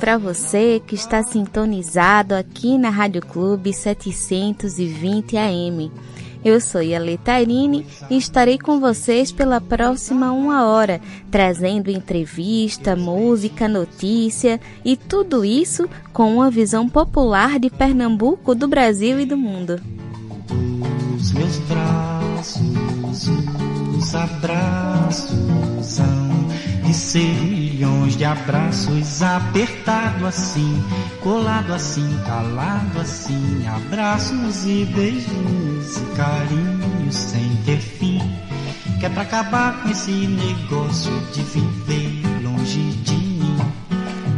Para você que está sintonizado aqui na Rádio Clube 720 AM. Eu sou Yale Tairine e estarei com vocês pela próxima uma hora, trazendo entrevista, música, notícia e tudo isso com uma visão popular de Pernambuco, do Brasil e do mundo. Os meus braços, os abraços ser milhões de abraços apertado assim, colado assim, calado assim, abraços e beijinhos e carinhos sem ter fim. Que é pra acabar com esse negócio de viver longe de mim.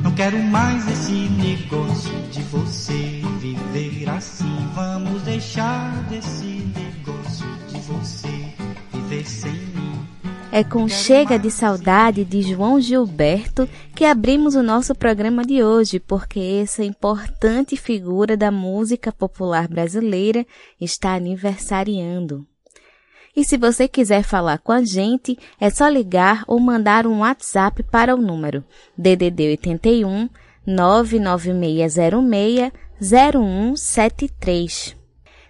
Não quero mais esse negócio de você viver assim. Vamos deixar desse É com Chega de Saudade de João Gilberto que abrimos o nosso programa de hoje, porque essa importante figura da música popular brasileira está aniversariando. E se você quiser falar com a gente, é só ligar ou mandar um WhatsApp para o número DDD 81 99606 0173.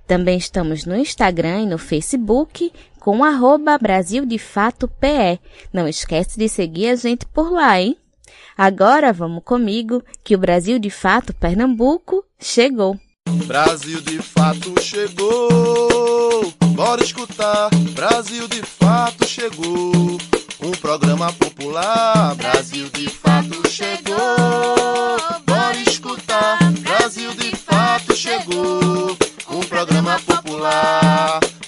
Também estamos no Instagram e no Facebook com arroba Brasil de Fato PE. Não esquece de seguir a gente por lá, hein? Agora vamos comigo que o Brasil de Fato Pernambuco chegou. Brasil de Fato chegou, bora escutar. Brasil de Fato chegou, um programa popular. Brasil de Fato chegou,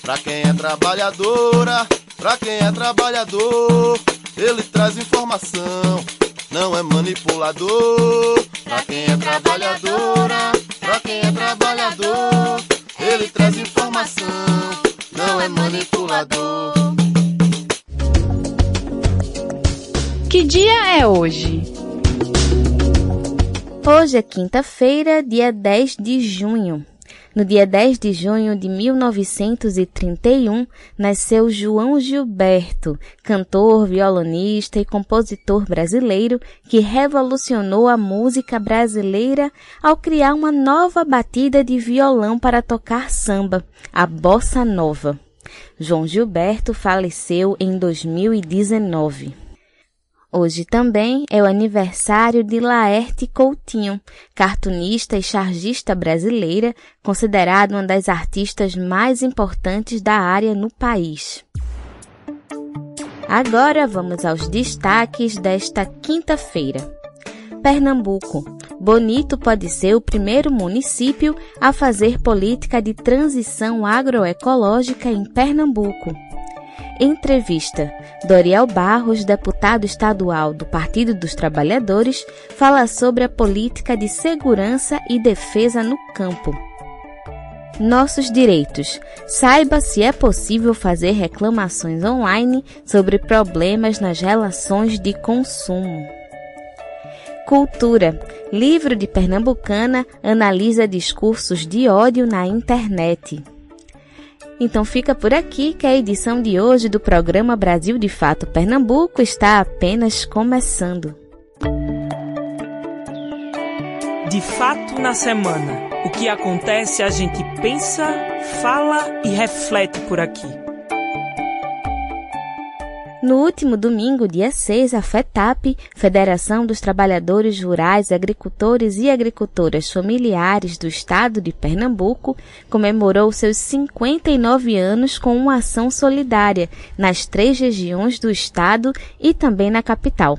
Pra quem é trabalhadora, pra quem é trabalhador, ele traz informação, não é manipulador. Pra quem é trabalhadora, pra quem é trabalhador, ele traz informação, não é manipulador. Que dia é hoje? Hoje é quinta-feira, dia 10 de junho. No dia 10 de junho de 1931, nasceu João Gilberto, cantor, violonista e compositor brasileiro que revolucionou a música brasileira ao criar uma nova batida de violão para tocar samba, a bossa nova. João Gilberto faleceu em 2019. Hoje também é o aniversário de Laerte Coutinho, cartunista e chargista brasileira, considerada uma das artistas mais importantes da área no país. Agora vamos aos destaques desta quinta-feira. Pernambuco. Bonito pode ser o primeiro município a fazer política de transição agroecológica em Pernambuco. Entrevista. Doriel Barros, deputado estadual do Partido dos Trabalhadores, fala sobre a política de segurança e defesa no campo. Nossos direitos. Saiba se é possível fazer reclamações online sobre problemas nas relações de consumo. Cultura. Livro de Pernambucana analisa discursos de ódio na internet. Então fica por aqui que a edição de hoje do programa Brasil de Fato Pernambuco está apenas começando. De fato na semana. O que acontece a gente pensa, fala e reflete por aqui. No último domingo, dia 6, a FETAP, Federação dos Trabalhadores Rurais, Agricultores e Agricultoras Familiares do Estado de Pernambuco, comemorou seus 59 anos com uma ação solidária nas três regiões do estado e também na capital.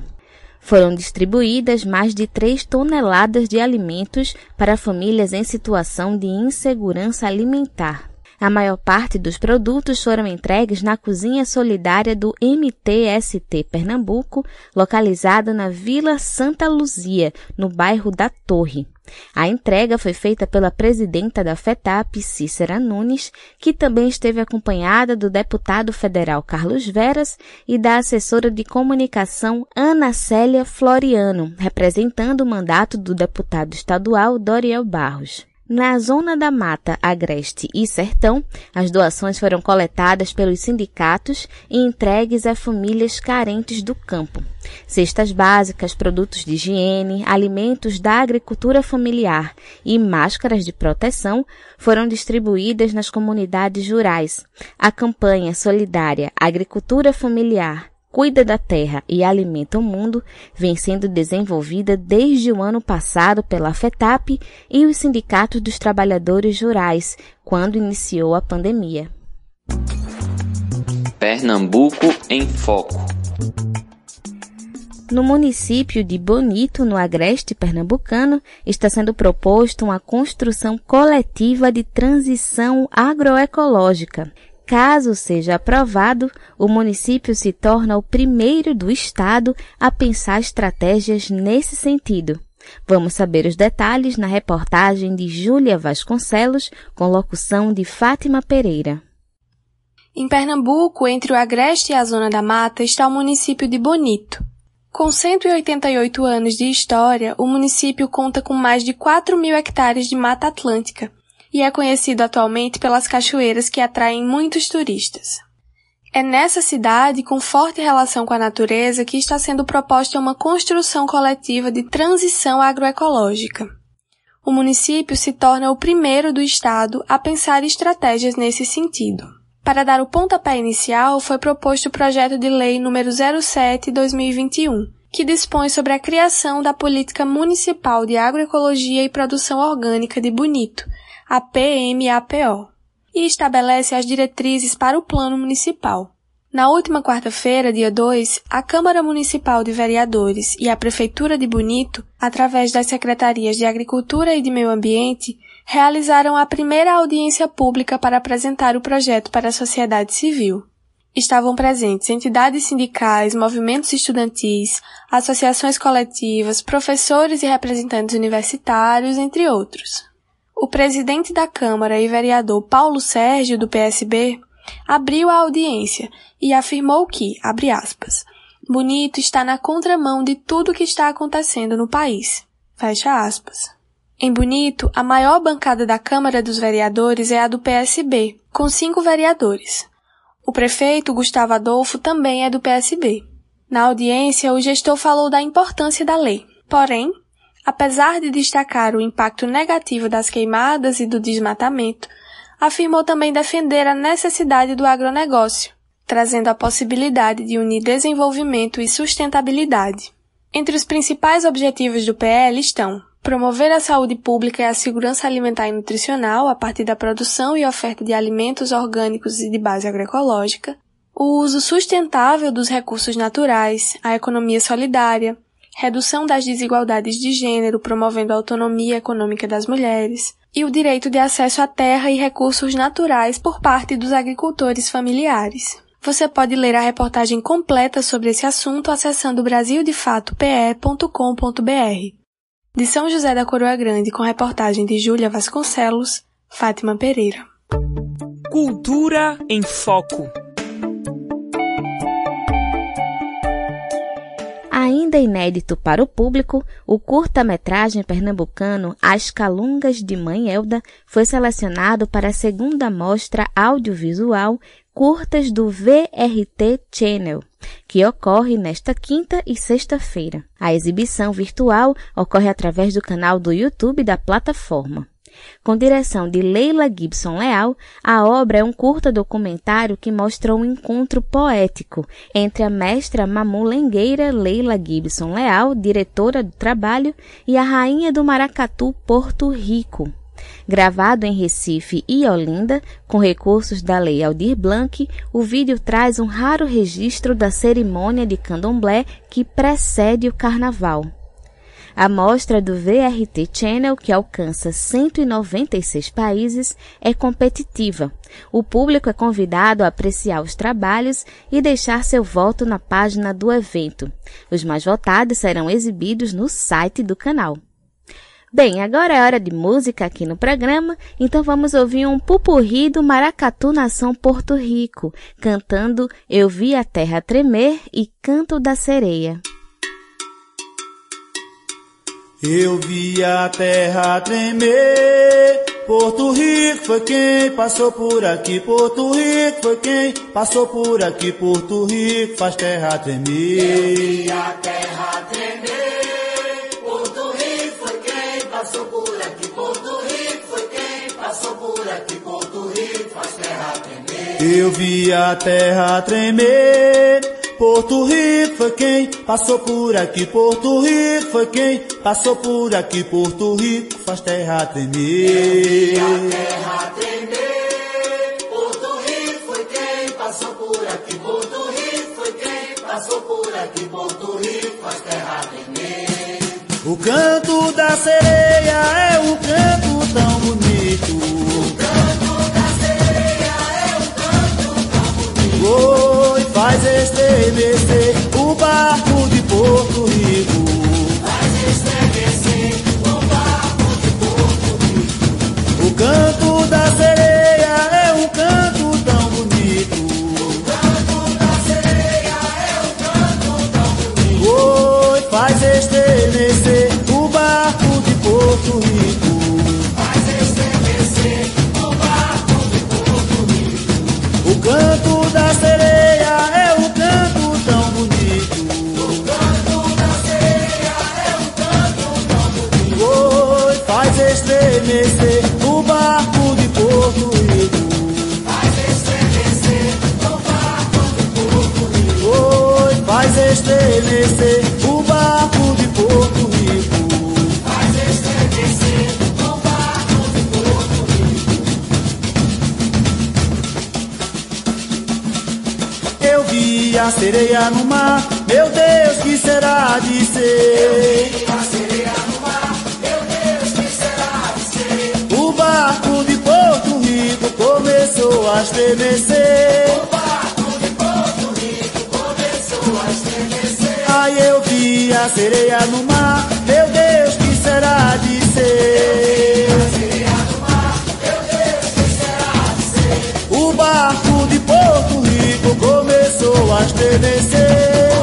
Foram distribuídas mais de 3 toneladas de alimentos para famílias em situação de insegurança alimentar. A maior parte dos produtos foram entregues na cozinha solidária do MTST Pernambuco, localizado na Vila Santa Luzia, no bairro da Torre. A entrega foi feita pela presidenta da FETAP, Cícera Nunes, que também esteve acompanhada do deputado federal Carlos Veras e da assessora de comunicação Ana Célia Floriano, representando o mandato do deputado estadual Doriel Barros. Na zona da Mata, Agreste e Sertão, as doações foram coletadas pelos sindicatos e entregues a famílias carentes do campo. Cestas básicas, produtos de higiene, alimentos da agricultura familiar e máscaras de proteção foram distribuídas nas comunidades rurais. A campanha solidária Agricultura Familiar cuida da terra e alimenta o mundo, vem sendo desenvolvida desde o ano passado pela FETAP e os sindicatos dos trabalhadores rurais, quando iniciou a pandemia. Pernambuco em Foco. No município de Bonito, no agreste pernambucano, está sendo proposto uma construção coletiva de transição agroecológica, Caso seja aprovado, o município se torna o primeiro do estado a pensar estratégias nesse sentido. Vamos saber os detalhes na reportagem de Júlia Vasconcelos, com locução de Fátima Pereira. Em Pernambuco, entre o Agreste e a Zona da Mata, está o município de Bonito. Com 188 anos de história, o município conta com mais de 4 mil hectares de Mata Atlântica, e é conhecido atualmente pelas cachoeiras que atraem muitos turistas. É nessa cidade, com forte relação com a natureza, que está sendo proposta uma construção coletiva de transição agroecológica. O município se torna o primeiro do estado a pensar estratégias nesse sentido. Para dar o pontapé inicial, foi proposto o projeto de lei número 07/2021, que dispõe sobre a criação da Política Municipal de Agroecologia e Produção Orgânica de Bonito, a PMAPO, e estabelece as diretrizes para o Plano Municipal. Na última quarta-feira, dia 2, a Câmara Municipal de Vereadores e a Prefeitura de Bonito, através das Secretarias de Agricultura e de Meio Ambiente, realizaram a primeira audiência pública para apresentar o projeto para a sociedade civil. Estavam presentes entidades sindicais, movimentos estudantis, associações coletivas, professores e representantes universitários, entre outros. O presidente da Câmara e vereador Paulo Sérgio, do PSB, abriu a audiência e afirmou que, abre aspas, Bonito está na contramão de tudo que está acontecendo no país. Fecha aspas. Em Bonito, a maior bancada da Câmara dos Vereadores é a do PSB, com cinco vereadores. O prefeito Gustavo Adolfo também é do PSB. Na audiência, o gestor falou da importância da lei. Porém, apesar de destacar o impacto negativo das queimadas e do desmatamento, afirmou também defender a necessidade do agronegócio, trazendo a possibilidade de unir desenvolvimento e sustentabilidade. Entre os principais objetivos do PL estão promover a saúde pública e a segurança alimentar e nutricional a partir da produção e oferta de alimentos orgânicos e de base agroecológica, o uso sustentável dos recursos naturais, a economia solidária, redução das desigualdades de gênero, promovendo a autonomia econômica das mulheres, e o direito de acesso à terra e recursos naturais por parte dos agricultores familiares. Você pode ler a reportagem completa sobre esse assunto acessando brasildefatope.com.br. De São José da Coroa Grande, com reportagem de Júlia Vasconcelos, Fátima Pereira. Cultura em Foco. Ainda inédito para o público, o curta-metragem pernambucano As Calungas de Mãe Elda foi selecionado para a segunda mostra audiovisual Curtas do VRT Channel, que ocorre nesta quinta e sexta-feira. A exibição virtual ocorre através do canal do YouTube da plataforma. Com direção de Leila Gibson Leal, a obra é um curta documentário que mostra um encontro poético entre a mestra mamulengueira Leila Gibson Leal, diretora do trabalho, e a rainha do maracatu Porto Rico, Gravado em Recife e Olinda, com recursos da Lei Aldir Blanc, o vídeo traz um raro registro da cerimônia de candomblé que precede o carnaval. A mostra do VRT Channel, que alcança 196 países, é competitiva. O público é convidado a apreciar os trabalhos e deixar seu voto na página do evento. Os mais votados serão exibidos no site do canal. Bem, agora é hora de música aqui no programa, então vamos ouvir um pupurri do Maracatu Nação Porto Rico, cantando Eu Vi a Terra Tremer e Canto da Sereia. Eu vi a terra tremer, Porto Rico foi quem passou por aqui, Porto Rico foi quem passou por aqui, Porto Rico faz terra tremer. Eu vi a terra tremer, Porto Rico foi quem passou por aqui, Porto Rico foi quem passou por aqui, Porto Rico faz terra tremer. Eu vi a terra tremer. Porto Rico foi quem passou por aqui. Porto Rico foi quem passou por aqui. Porto Rico faz terra tremer. a terra tremer. Porto Rico foi quem passou por aqui. Porto Rico foi quem passou por aqui. Porto Rico faz terra tremer. O canto da sereia é um canto tão bonito. O canto da sereia é um canto tão bonito. Oh, faz estremecer o barco de Porto Rico. Canto estremecer o barco de Porto Rico. Faz estremecer o barco de Porto Rico. Eu vi a sereia no mar, meu Deus, que será de ser? Eu vi a sereia no mar. barco de Porto Rico começou a estremecer. Vi a sereia no mar, meu Deus, que será de ser? O barco de Porto Rico começou a estremecer.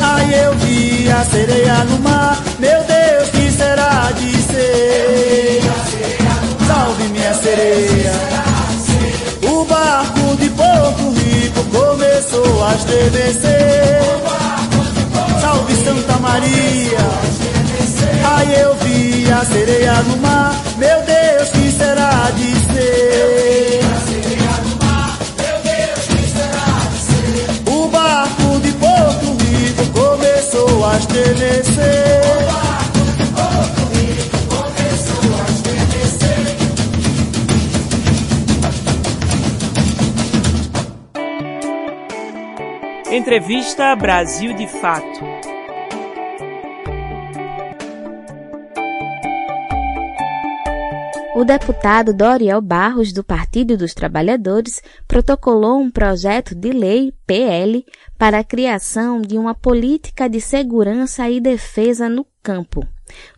A. Aí eu vi a sereia no mar, meu Deus, que será de ser? Salve minha sereia. O barco de Porto Rico começou a estremecer. Salve Santa Maria. Aí eu vi a sereia no mar, meu Deus, que será de ser? O barco de Porto Rico começou a estremecer. Entrevista Brasil de Fato. O deputado Doriel Barros, do Partido dos Trabalhadores, protocolou um projeto de lei, PL, para a criação de uma política de segurança e defesa no campo.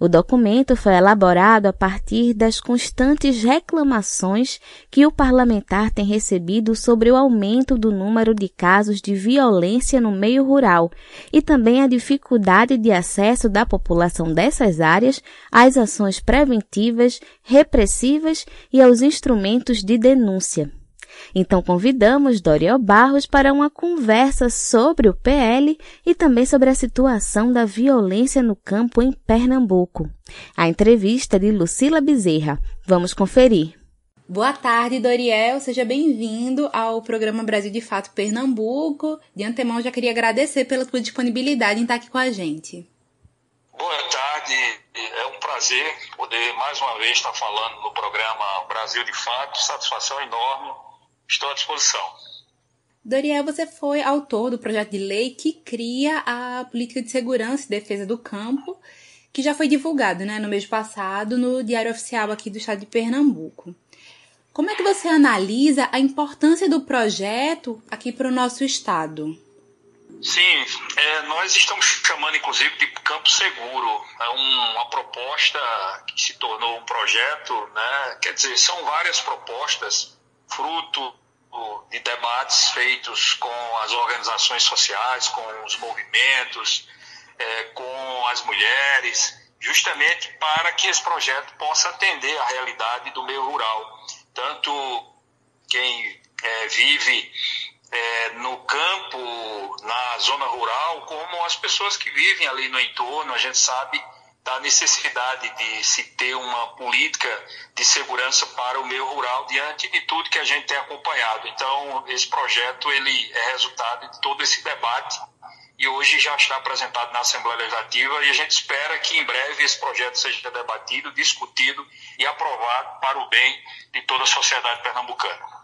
O documento foi elaborado a partir das constantes reclamações que o parlamentar tem recebido sobre o aumento do número de casos de violência no meio rural e também a dificuldade de acesso da população dessas áreas às ações preventivas, repressivas e aos instrumentos de denúncia. Então convidamos Doriel Barros para uma conversa sobre o PL e também sobre a situação da violência no campo em Pernambuco. A entrevista de Lucila Bezerra. Vamos conferir. Boa tarde, Doriel. Seja bem-vindo ao programa Brasil de Fato Pernambuco. De antemão, já queria agradecer pela tua disponibilidade em estar aqui com a gente. Boa tarde, é um prazer poder mais uma vez estar falando no programa Brasil de Fato. Satisfação enorme, estou à disposição. Doriel, você foi autor do projeto de lei que cria a política de segurança e defesa do campo, que já foi divulgado né, no mês passado no Diário Oficial aqui do estado de Pernambuco. Como é que você analisa a importância do projeto aqui para o nosso estado? Sim, é, nós estamos chamando inclusive de Campo Seguro. É um, uma proposta que se tornou um projeto, né? quer dizer, são várias propostas, fruto de debates feitos com as organizações sociais, com os movimentos, é, com as mulheres, justamente para que esse projeto possa atender a realidade do meio rural. Tanto quem é, vive é, no campo, na zona rural, como as pessoas que vivem ali no entorno. A gente sabe da necessidade de se ter uma política de segurança para o meio rural diante de tudo que a gente tem acompanhado. Então, esse projeto ele é resultado de todo esse debate e hoje já está apresentado na Assembleia Legislativa e a gente espera que em breve esse projeto seja debatido, discutido e aprovado para o bem de toda a sociedade pernambucana.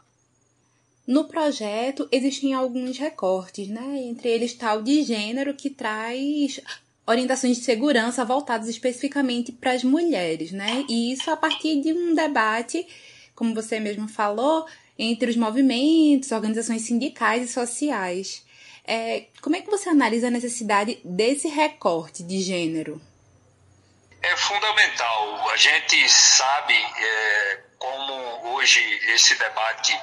No projeto existem alguns recortes, né? Entre eles tal de gênero que traz orientações de segurança voltadas especificamente para as mulheres, né? E isso a partir de um debate, como você mesmo falou, entre os movimentos, organizações sindicais e sociais. É, como é que você analisa a necessidade desse recorte de gênero? É fundamental. A gente sabe é, como hoje esse debate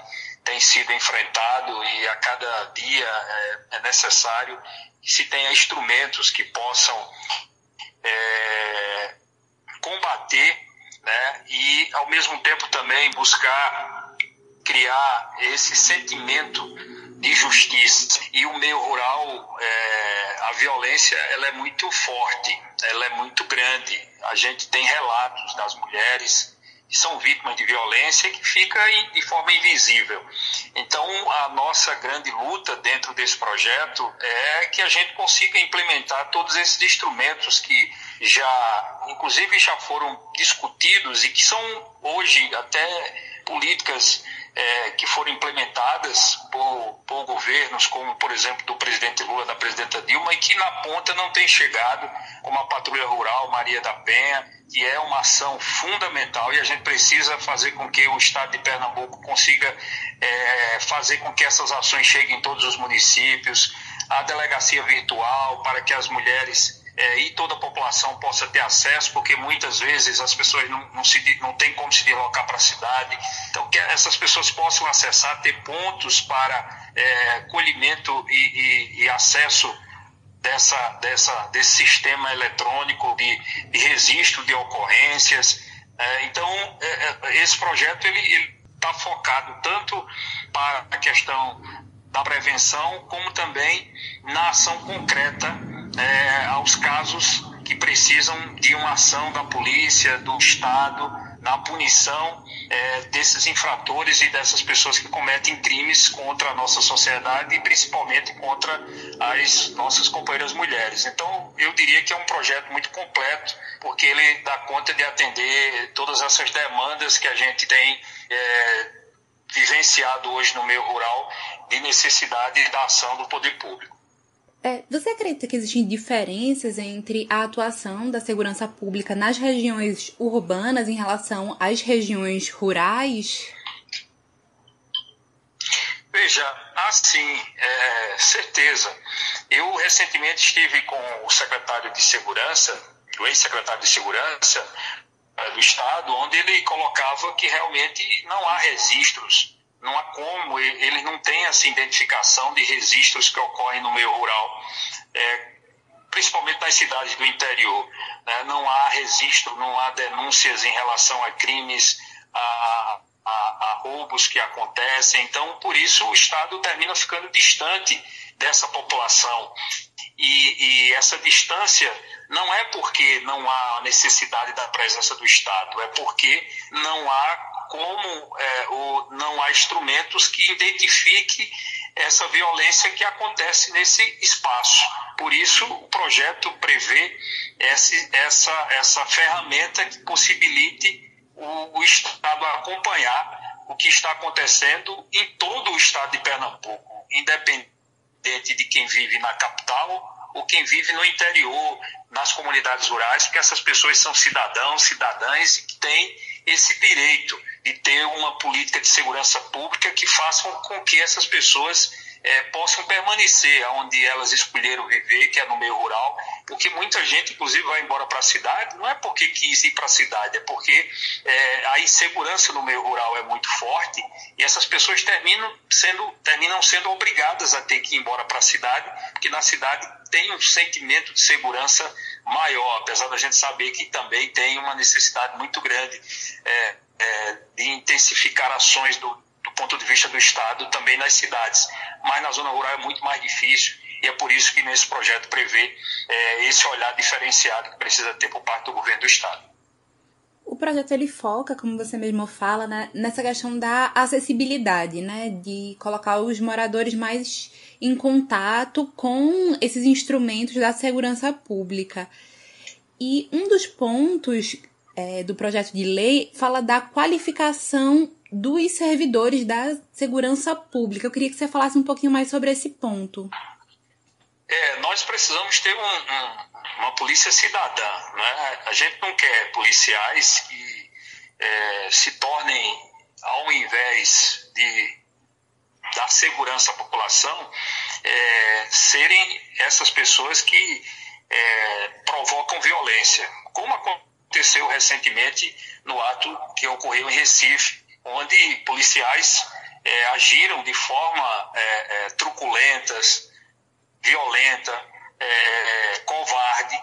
tem sido enfrentado e a cada dia é, é necessário que se tenha instrumentos que possam é, combater né, e, ao mesmo tempo, também buscar criar esse sentimento de justiça. E o meio rural, é, a violência, ela é muito forte, ela é muito grande. A gente tem relatos das mulheres que são vítimas de violência que fica de forma invisível. Então, a nossa grande luta dentro desse projeto é que a gente consiga implementar todos esses instrumentos que já, inclusive, já foram discutidos e que são hoje até políticas é, que foram implementadas por, por governos, como, por exemplo, do presidente Lula, da presidenta Dilma, e que na ponta não tem chegado, como a Patrulha Rural, Maria da Penha, que é uma ação fundamental e a gente precisa fazer com que o Estado de Pernambuco consiga é, fazer com que essas ações cheguem em todos os municípios, a delegacia virtual para que as mulheres é, e toda a população possa ter acesso, porque muitas vezes as pessoas não, não, se, não têm como se deslocar para a cidade. Então, que essas pessoas possam acessar, ter pontos para é, colhimento e, e, e acesso dessa, dessa, desse sistema eletrônico de, de registro de ocorrências. É, então, é, é esse projeto ele está focado tanto para a questão da prevenção, como também na ação concreta é, aos casos que precisam de uma ação da polícia, do Estado, na punição é, desses infratores e dessas pessoas que cometem crimes contra a nossa sociedade e principalmente contra as nossas companheiras mulheres. Então, eu diria que é um projeto muito completo, porque ele dá conta de atender todas essas demandas que a gente tem é, vivenciado hoje no meio rural de necessidade da ação do poder público. É, você acredita que existem diferenças entre a atuação da segurança pública nas regiões urbanas em relação às regiões rurais? Veja, assim, é, certeza. Eu recentemente estive com o secretário de Segurança, o ex-secretário de Segurança é, do Estado, onde ele colocava que realmente não há registros não há como, eles não têm essa identificação de registros que ocorrem no meio rural, é, principalmente nas cidades do interior. Né? Não há registro, não há denúncias em relação a crimes, a, a, a roubos que acontecem. Então, por isso, o Estado termina ficando distante dessa população. E, e, essa distância não é porque não há necessidade da presença do Estado, é porque não há como, é, ou não há instrumentos que identifiquem essa violência que acontece nesse espaço. Por isso, o projeto prevê esse, essa, essa ferramenta que possibilite o, o Estado acompanhar o que está acontecendo em todo o estado de Pernambuco, independente de quem vive na capital ou quem vive no interior, nas comunidades rurais, porque essas pessoas são cidadãos, cidadãs que têm esse direito de ter uma política de segurança pública que façam com que essas pessoas é, possam permanecer onde elas escolheram viver, que é no meio rural, porque muita gente, inclusive, vai embora para a cidade, não é porque quis ir para a cidade, é porque é, a insegurança no meio rural é muito forte e essas pessoas terminam sendo, terminam sendo obrigadas a ter que ir embora para a cidade, porque na cidade tem um sentimento de segurança maior, apesar da gente saber que também tem uma necessidade muito grande é, é de intensificar ações do, ponto de vista do Estado também nas cidades. Mas na zona rural é muito mais difícil e é por isso que nesse projeto prevê é, esse olhar diferenciado que precisa ter por parte do governo do Estado. O projeto ele foca, como você mesmo fala, né, nessa questão da acessibilidade, né, de colocar os moradores mais em contato com esses instrumentos da segurança pública. E um dos pontos é, do projeto de lei fala da qualificação dos servidores da segurança pública. Eu queria que você falasse um pouquinho mais sobre esse ponto. É, nós precisamos ter um, um, uma polícia cidadã. Né? A gente não quer policiais que é, se tornem, ao invés de dar segurança à população, é, serem essas pessoas que é, provocam violência, como aconteceu recentemente no ato que ocorreu em Recife, onde policiais é, agiram de forma é, é, truculentas, violenta, é, covarde.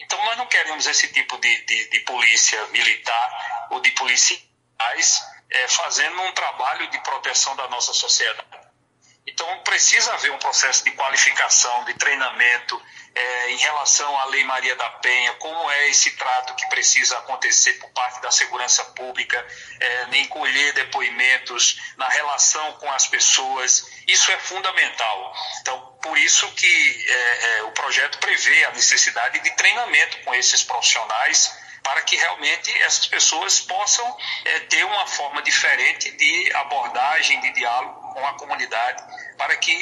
Então, nós não queremos esse tipo de, de, de polícia militar ou de policiais é, fazendo um trabalho de proteção da nossa sociedade. Então, precisa haver um processo de qualificação, de treinamento é, em relação à Lei Maria da Penha, como é esse trato que precisa acontecer por parte da segurança pública, é, em colher depoimentos, na relação com as pessoas. Isso é fundamental. Então, por isso que é, é o projeto prevê a necessidade de treinamento com esses profissionais para que realmente essas pessoas possam é, ter uma forma diferente de abordagem, de diálogo com a comunidade, para que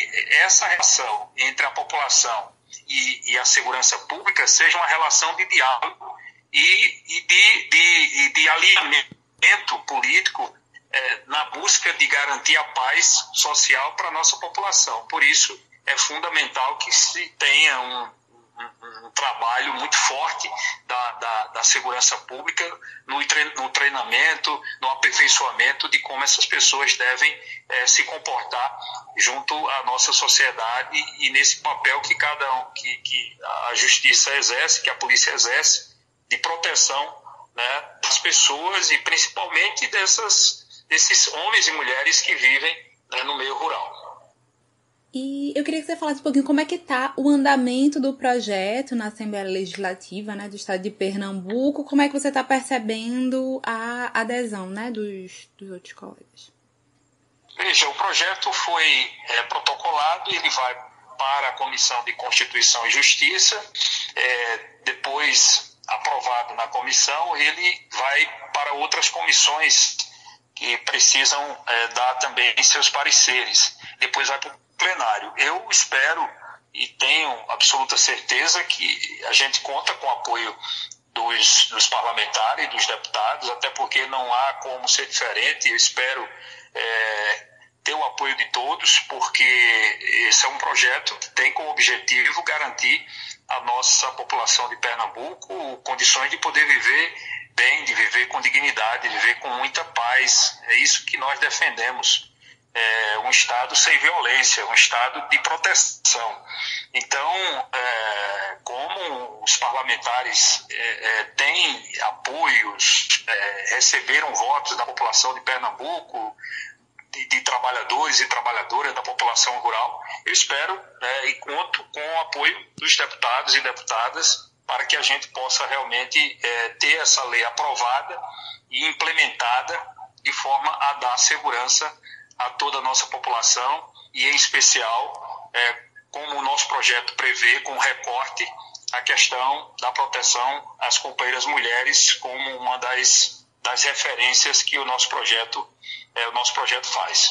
essa relação entre a população e, e a segurança pública seja uma relação de diálogo e, e de, de, de alinhamento político é, na busca de garantir a paz social para a nossa população. Por isso, é fundamental que se tenha um, um, trabalho muito forte da, da, da segurança pública no, no, treinamento, no aperfeiçoamento de como essas pessoas devem é, se comportar junto à nossa sociedade e nesse papel que cada um, que, que a justiça exerce, que a polícia exerce, de proteção né, das pessoas e principalmente dessas, desses homens e mulheres que vivem né, no meio rural. E eu queria que você falasse um pouquinho como é que está o andamento do projeto na Assembleia Legislativa né, do Estado de Pernambuco, como é que você está percebendo a adesão né, dos, dos outros colegas? Veja, o projeto foi é, protocolado ele vai para a Comissão de Constituição e Justiça, é, depois aprovado na comissão, ele vai para outras comissões que precisam é, dar também seus pareceres. Depois vai para plenário. Eu espero e tenho absoluta certeza que a gente conta com o apoio dos, dos parlamentares, dos deputados, até porque não há como ser diferente. Eu espero é, ter o apoio de todos, porque esse é um projeto que tem como objetivo garantir à nossa população de Pernambuco condições de poder viver bem, de viver com dignidade, de viver com muita paz. É isso que nós defendemos é, um Estado sem violência, um Estado de proteção. Então, é, como os parlamentares é, é têm apoios, é, receberam votos da população de Pernambuco, de, de, trabalhadores e trabalhadoras da população rural, eu espero né, e conto com o apoio dos deputados e deputadas para que a gente possa realmente é, ter essa lei aprovada e implementada de forma a dar segurança a toda a nossa população e, em especial, é, como o nosso projeto prevê, com recorte, a questão da proteção às companheiras mulheres como uma das, das referências que o nosso projeto, é, o nosso projeto faz.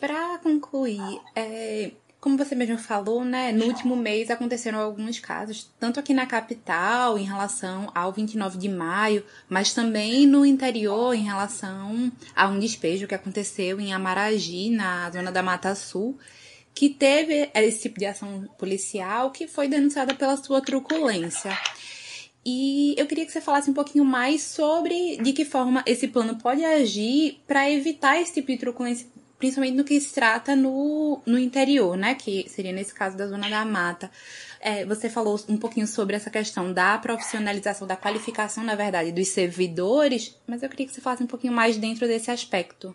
Para concluir, é, como você mesmo falou, né, no último mês aconteceram alguns casos, tanto aqui na capital, em relação ao 29 de maio, mas também no interior, em relação a um despejo que aconteceu em Amaragi, na zona da Mata Sul, que teve esse tipo de ação policial que foi denunciada pela sua truculência. E eu queria que você falasse um pouquinho mais sobre de que forma esse plano pode agir para evitar esse tipo de truculência principalmente no que se trata no, no interior, né? Que seria nesse caso da zona da mata. É, você falou um pouquinho sobre essa questão da profissionalização, da qualificação, na verdade, dos servidores, mas eu queria que você falasse um pouquinho mais dentro desse aspecto.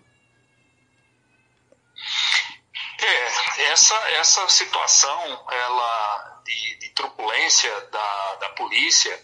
É, essa, essa situação ela, de, de truculência da, da polícia,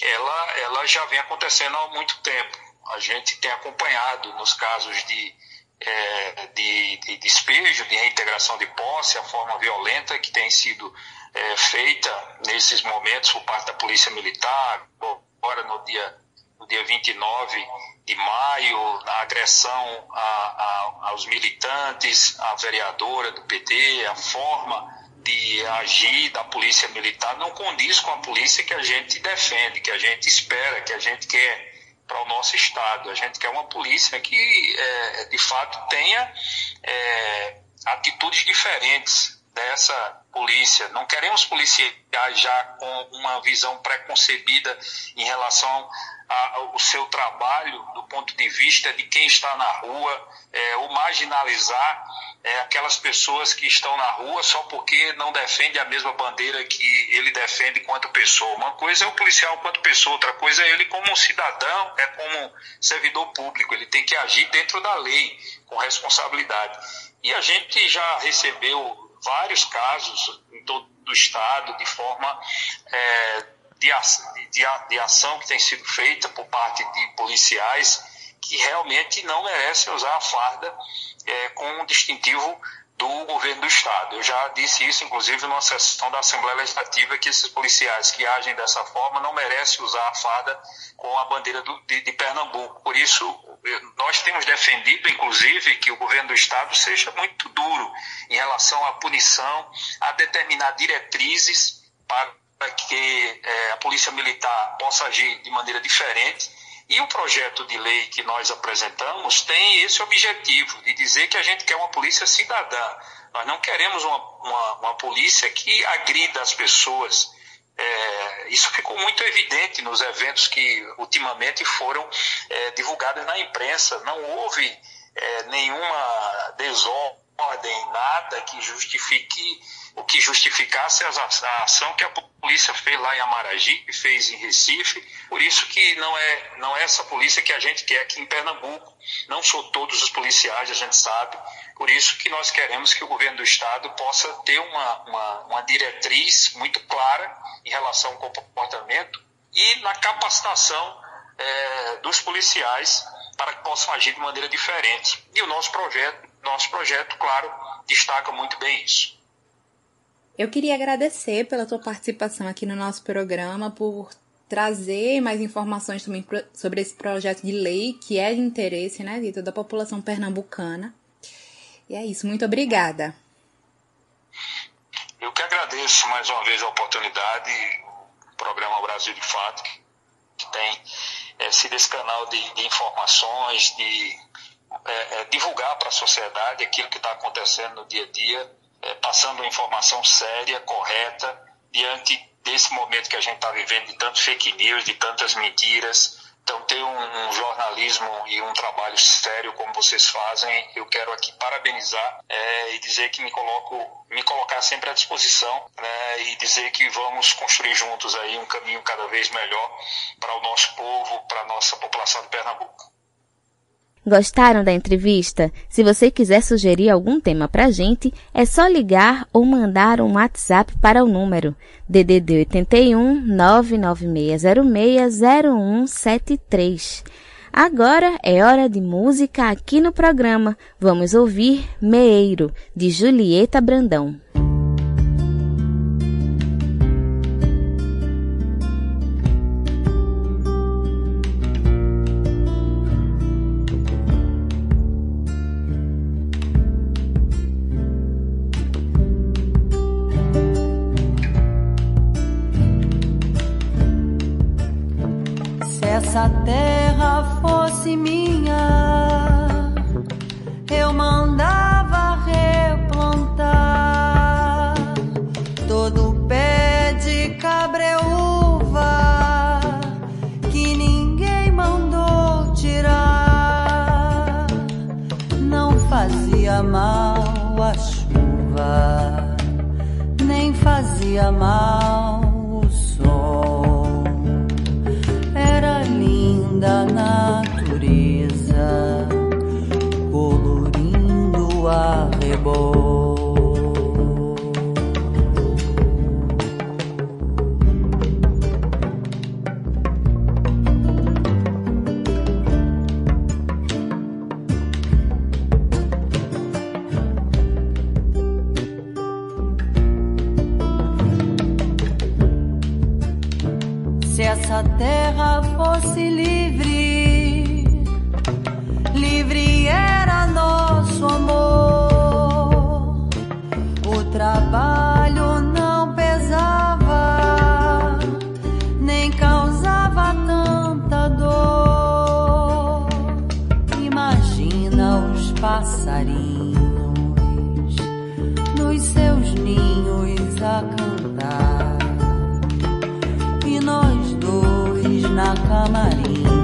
ela, ela já vem acontecendo há muito tempo. A gente tem acompanhado nos casos de é, de, de, despejo, de reintegração de posse, a forma violenta que tem sido é, feita nesses momentos por parte da Polícia Militar, agora no dia, no dia 29 de maio, a agressão a, a, aos militantes, a vereadora do PT, a forma de agir da polícia militar não condiz com a polícia que a gente defende, que a gente espera, que a gente quer para o nosso Estado. A gente quer uma polícia que, é, de fato, tenha é, atitudes diferentes dessa polícia. Não queremos policiais já com uma visão preconcebida em relação ao seu trabalho do ponto de vista de quem está na rua, é, ou marginalizar é, aquelas pessoas que estão na rua só porque não defende a mesma bandeira que ele defende quanto pessoa. Uma coisa é o policial quanto pessoa, outra coisa é ele como um cidadão, é como servidor público. Ele tem que agir dentro da lei, com responsabilidade. E a gente já recebeu vários casos em todo o estado de forma é, de, de, de ação que tem sido feita por parte de policiais que realmente não merecem usar a farda é, com um distintivo do governo do Estado. Eu já disse isso, inclusive, numa sessão da Assembleia Legislativa, que esses policiais que agem dessa forma não merecem usar a farda com a bandeira do, de, de, Pernambuco. Por isso, nós temos defendido, inclusive, que o governo do Estado seja muito duro em relação à punição, a determinar diretrizes para que é, a Polícia Militar possa agir de maneira diferente e o projeto de lei que nós apresentamos tem esse objetivo de dizer que a gente quer uma polícia cidadã. Nós não queremos uma, uma, uma polícia que agrida as pessoas. É, isso ficou muito evidente nos eventos que ultimamente foram é, divulgados na imprensa. Não houve nenhuma desordem, nada que justifique o que justificasse a ação que a polícia fez lá em Amaragi, fez em Recife. Por isso que não é, não é essa polícia que a gente quer aqui em Pernambuco. Não são todos os policiais, a gente sabe. Por isso que nós queremos que o governo do estado possa ter uma, uma, uma diretriz muito clara em relação ao comportamento e na capacitação é, dos policiais para que possam agir de maneira diferente. E o nosso projeto, nosso projeto, claro, destaca muito bem isso. Eu queria agradecer pela tua participação aqui no nosso programa, por trazer mais informações também sobre esse projeto de lei que é de interesse né, de toda a população pernambucana. E é isso, muito obrigada. Eu que agradeço mais uma vez a oportunidade, o programa Brasil de Fato, que tem é, sido esse canal de, de informações, de é, é, divulgar para a sociedade aquilo que está acontecendo no dia a dia é, passando informação séria, correta, diante desse momento que a gente está vivendo de tantos fake news, de tantas mentiras, Então, ter um, um, jornalismo e um trabalho sério como vocês fazem, eu quero aqui parabenizar é, e dizer que me coloco, me colocar sempre à disposição né, e dizer que vamos construir juntos aí um caminho cada vez melhor para o nosso povo, para a nossa população de Pernambuco. Gostaram da entrevista? Se você quiser sugerir algum tema pra gente, é só ligar ou mandar um WhatsApp para o número DDD 81 99606 0173. Agora é hora de música aqui no programa. Vamos ouvir Meeiro, de Julieta Brandão. Cantar. E nós dois na camarinha,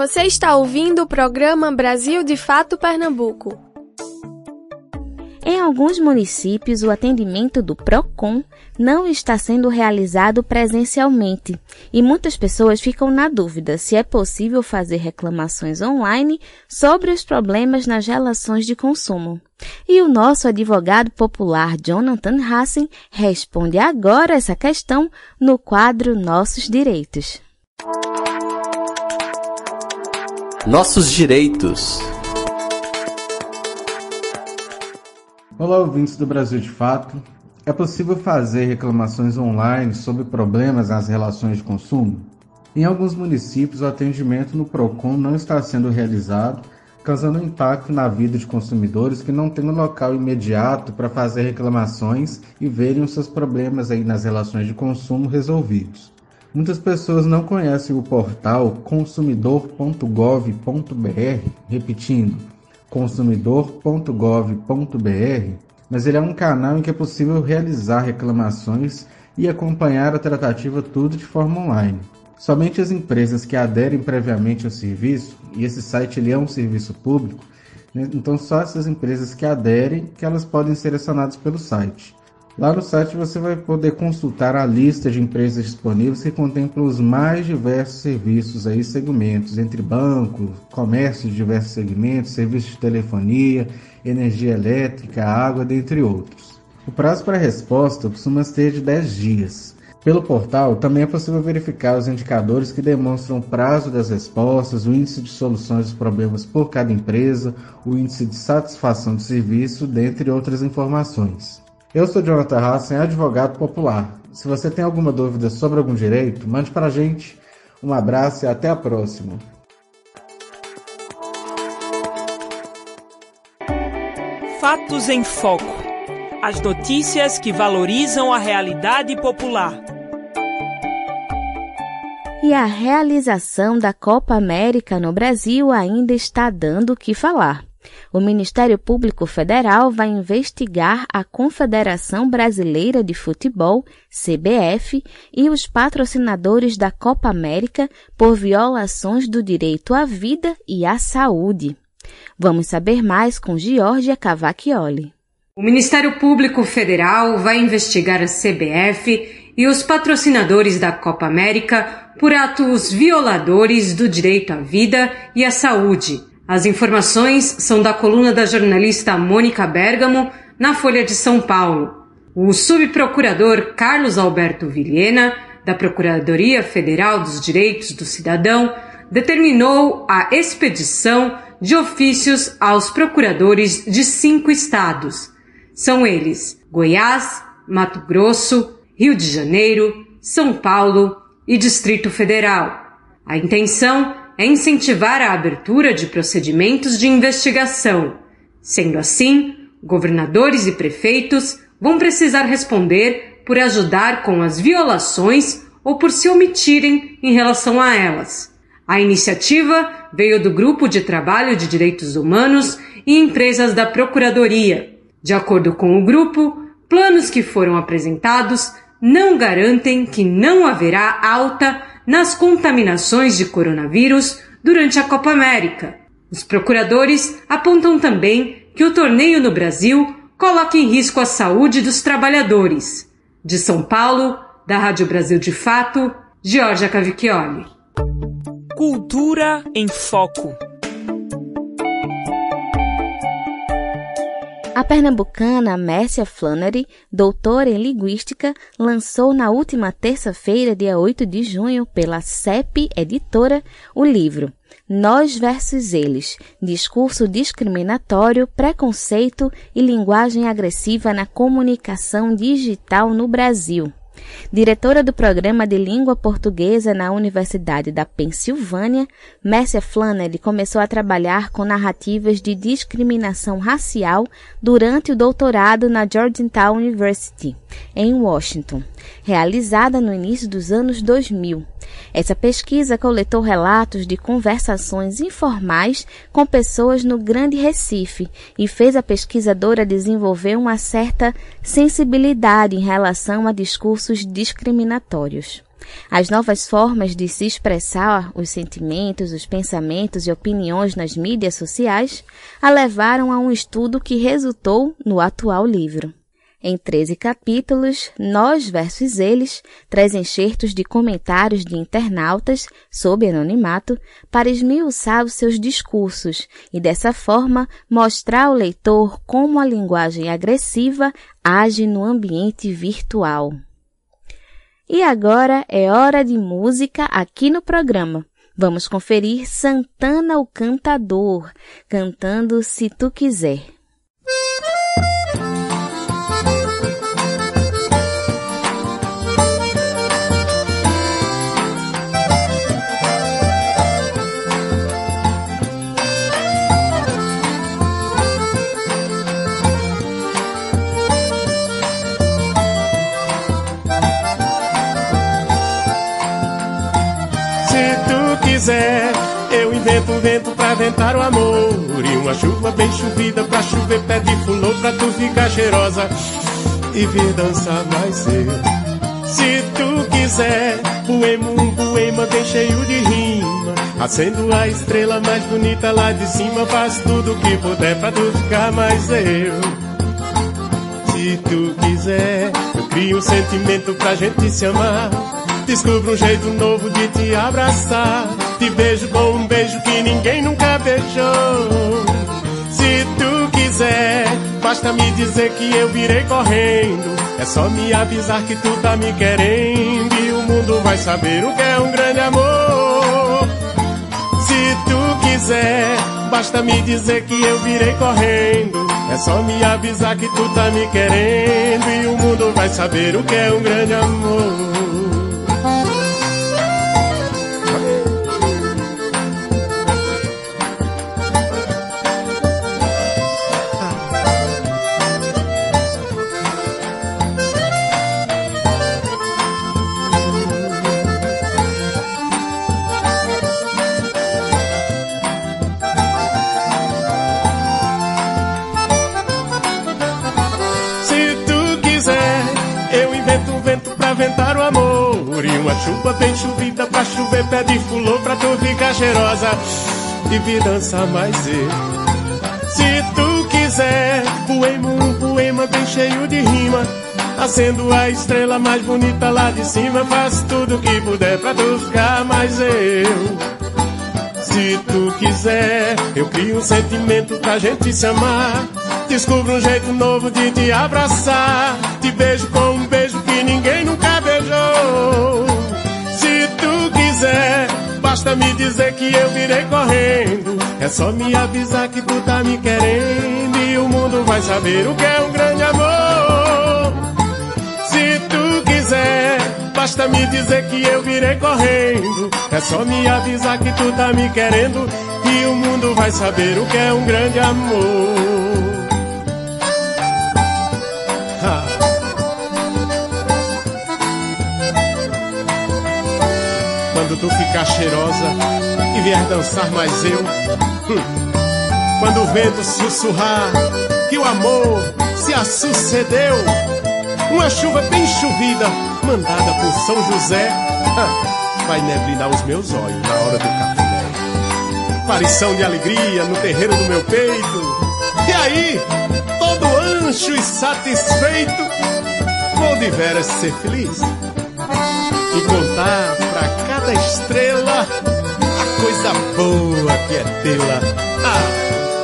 Você está ouvindo o programa Brasil de Fato Pernambuco. Em alguns municípios, o atendimento do PROCON não está sendo realizado presencialmente e muitas pessoas ficam na dúvida se é possível fazer reclamações online sobre os problemas nas relações de consumo. E o nosso advogado popular Jonathan Hassen responde agora essa questão no quadro Nossos Direitos. Nossos direitos. Olá, ouvintes do Brasil de Fato. É possível fazer reclamações online sobre problemas nas relações de consumo? Em alguns municípios, o atendimento no PROCON não está sendo realizado, causando impacto na vida de consumidores que não têm um local imediato para fazer reclamações e verem os seus problemas aí nas relações de consumo resolvidos. Muitas pessoas não conhecem o portal consumidor.gov.br, repetindo, consumidor.gov.br, mas ele é um canal em que é possível realizar reclamações e acompanhar a tratativa tudo de forma online. Somente as empresas que aderem previamente ao serviço, e esse site ele é um serviço público, né? então só essas empresas que aderem que elas podem ser selecionadas pelo site. Lá no site você vai poder consultar a lista de empresas disponíveis que contemplam os mais diversos serviços aí, segmentos, entre banco, comércio de diversos segmentos, serviços de telefonia, energia elétrica, água, dentre outros. O prazo para resposta costuma ser de 10 dias. Pelo portal, também é possível verificar os indicadores que demonstram o prazo das respostas, o índice de soluções dos problemas por cada empresa, o índice de satisfação do serviço, dentre outras informações. Eu sou Jonathan Hassen, advogado popular. Se você tem alguma dúvida sobre algum direito, mande para a gente. Um abraço e até a próxima. Fatos em Foco. As notícias que valorizam a realidade popular. E a realização da Copa América no Brasil ainda está dando o que falar. O Ministério Público Federal vai investigar a Confederação Brasileira de Futebol, CBF, e os patrocinadores da Copa América por violações do direito à vida e à saúde. Vamos saber mais com Giorgia Cavacchioli. O Ministério Público Federal vai investigar a CBF e os patrocinadores da Copa América por atos violadores do direito à vida e à saúde. As informações são da coluna da jornalista Mônica Bergamo na Folha de São Paulo. O subprocurador Carlos Alberto Vilhena, da Procuradoria Federal dos Direitos do Cidadão, determinou a expedição de ofícios aos procuradores de cinco estados. São eles Goiás, Mato Grosso, Rio de Janeiro, São Paulo e Distrito Federal. A intenção é incentivar a abertura de procedimentos de investigação. Sendo assim, governadores e prefeitos vão precisar responder por ajudar com as violações ou por se omitirem em relação a elas. A iniciativa veio do Grupo de Trabalho de Direitos Humanos e empresas da Procuradoria. De acordo com o grupo, planos que foram apresentados não garantem que não haverá alta nas contaminações de coronavírus durante a Copa América. Os procuradores apontam também que o torneio no Brasil coloca em risco a saúde dos trabalhadores. De São Paulo, da Rádio Brasil de Fato, Georgia Cavicchioli. Cultura em Foco. A pernambucana Mércia Flannery, doutora em linguística, lançou na última terça-feira, dia 8 de junho, pela CEP Editora, o livro Nós versus Eles: Discurso discriminatório, preconceito e linguagem agressiva na comunicação digital no Brasil. Diretora do Programa de Língua Portuguesa na Universidade da Pensilvânia, Mércia Flannery começou a trabalhar com narrativas de discriminação racial durante o doutorado na Georgetown University, em Washington, realizada no início dos anos 2000. Essa pesquisa coletou relatos de conversações informais com pessoas no Grande Recife e fez a pesquisadora desenvolver uma certa sensibilidade em relação a discursos discriminatórios. As novas formas de se expressar os sentimentos, os pensamentos e opiniões nas mídias sociais a levaram a um estudo que resultou no atual livro. Em 13 capítulos, Nós versus Eles traz enxertos de comentários de internautas, sob anonimato, para esmiuçar os seus discursos e, dessa forma, mostrar ao leitor como a linguagem agressiva age no ambiente virtual. E agora é hora de música aqui no programa. Vamos conferir Santana o Cantador, cantando Se Tu Quiser. Um vento pra ventar o amor. E uma chuva bem chovida pra chover pé de fulô pra tu ficar cheirosa e vir dançar mais eu. Se tu quiser, poema um poema bem cheio de rima. Acendo a estrela mais bonita lá de cima. Faz tudo que puder pra tu ficar mais eu. Se tu quiser, eu crio um sentimento pra gente se amar. Descubro um jeito novo de te abraçar. Te beijo com um beijo que ninguém nunca beijou. Se tu quiser, basta me dizer que eu virei correndo. É só me avisar que tu tá me querendo e o mundo vai saber o que é um grande amor. Se tu quiser, basta me dizer que eu virei correndo. É só me avisar que tu tá me querendo e o mundo vai saber o que é um grande amor. Bem chovida pra chover pé de fulô pra tu ficar cheirosa e vir dançar mais eu. Se tu quiser, poema um poema bem cheio de rima. Acendo a estrela mais bonita lá de cima. Faço tudo que puder pra tu ficar mais eu. Se tu quiser, eu crio um sentimento pra gente se amar. Descubro um jeito novo de te abraçar. Te beijo com um beijo que ninguém nunca beijou. Quiser, basta me dizer que eu virei correndo. É só me avisar que tu tá me querendo e o mundo vai saber o que é um grande amor. Se tu quiser, basta me dizer que eu virei correndo. É só me avisar que tu tá me querendo e o mundo vai saber o que é um grande amor. Tu ficar cheirosa e vier dançar mais eu. Quando o vento sussurrar que o amor se a sucedeu. Uma chuva bem chovida, mandada por São José, vai neblinar os meus olhos na hora do café. Aparição de alegria no terreiro do meu peito. E aí, todo ancho e satisfeito, vou de veras ser feliz. E contar cada estrela a coisa boa que é tê-la. Ah,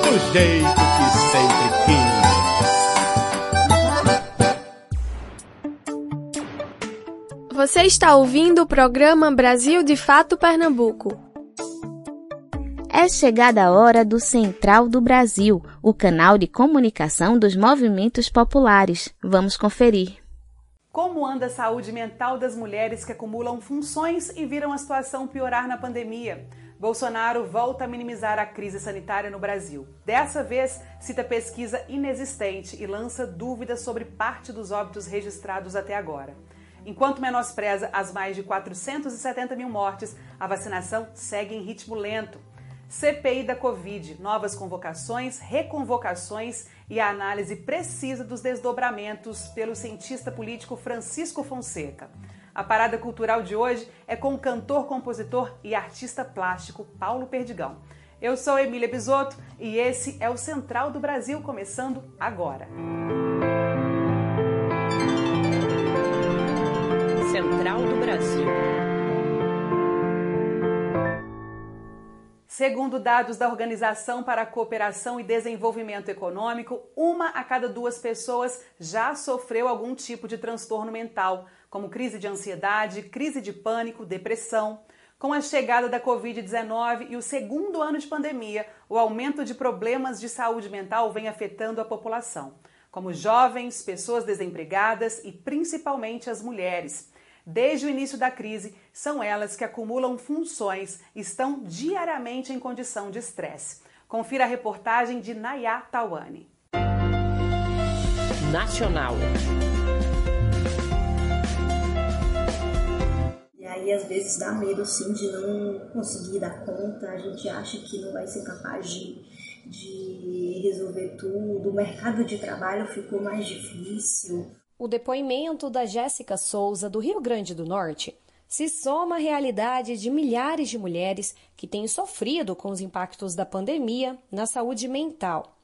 do jeito que sempre quis. Você está ouvindo o programa Brasil de Fato Pernambuco. É chegada a hora do Central do Brasil, o canal de comunicação dos movimentos populares. Vamos conferir. Como anda a saúde mental das mulheres que acumulam funções e viram a situação piorar na pandemia? Bolsonaro volta a minimizar a crise sanitária no Brasil. Dessa vez, cita pesquisa inexistente e lança dúvidas sobre parte dos óbitos registrados até agora. Enquanto menospreza as mais de 470 mil mortes, a vacinação segue em ritmo lento. CPI da Covid, novas convocações, reconvocações e a análise precisa dos desdobramentos pelo cientista político Francisco Fonseca. A parada cultural de hoje é com o cantor, compositor e artista plástico Paulo Perdigão. Eu sou Emília Bisotto e esse é o Central do Brasil começando agora. Central do Brasil. Segundo dados da Organização para a Cooperação e Desenvolvimento Econômico, uma a cada duas pessoas já sofreu algum tipo de transtorno mental, como crise de ansiedade, crise de pânico, depressão. Com a chegada da Covid-19 e o segundo ano de pandemia, o aumento de problemas de saúde mental vem afetando a população, como jovens, pessoas desempregadas e principalmente as mulheres. Desde o início da crise, são elas que acumulam funções e estão diariamente em condição de estresse. Confira a reportagem de Nayá Tawane. Nacional. E aí às vezes dá medo sim de não conseguir dar conta, a gente acha que não vai ser capaz de, de resolver tudo, o mercado de trabalho ficou mais difícil. O depoimento da Jéssica Souza, do Rio Grande do Norte, se soma à realidade de milhares de mulheres que têm sofrido com os impactos da pandemia na saúde mental.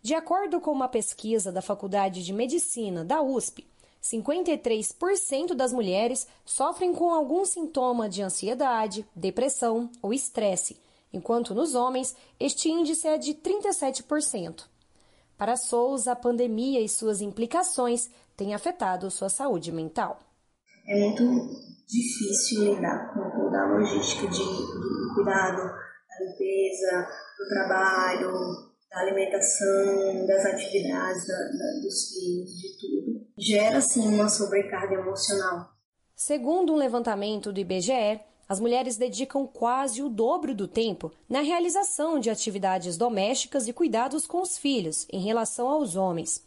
De acordo com uma pesquisa da Faculdade de Medicina da USP, 53% das mulheres sofrem com algum sintoma de ansiedade, depressão ou estresse, enquanto nos homens este índice é de 37%. Para Souza, a pandemia e suas implicações têm afetado sua saúde mental. É muito difícil lidar com toda a logística de, do cuidado, da limpeza, do trabalho, da alimentação, das atividades da, da, dos filhos, de tudo. Gera, sim, uma sobrecarga emocional. Segundo um levantamento do IBGE, as mulheres dedicam quase o dobro do tempo na realização de atividades domésticas e cuidados com os filhos em relação aos homens.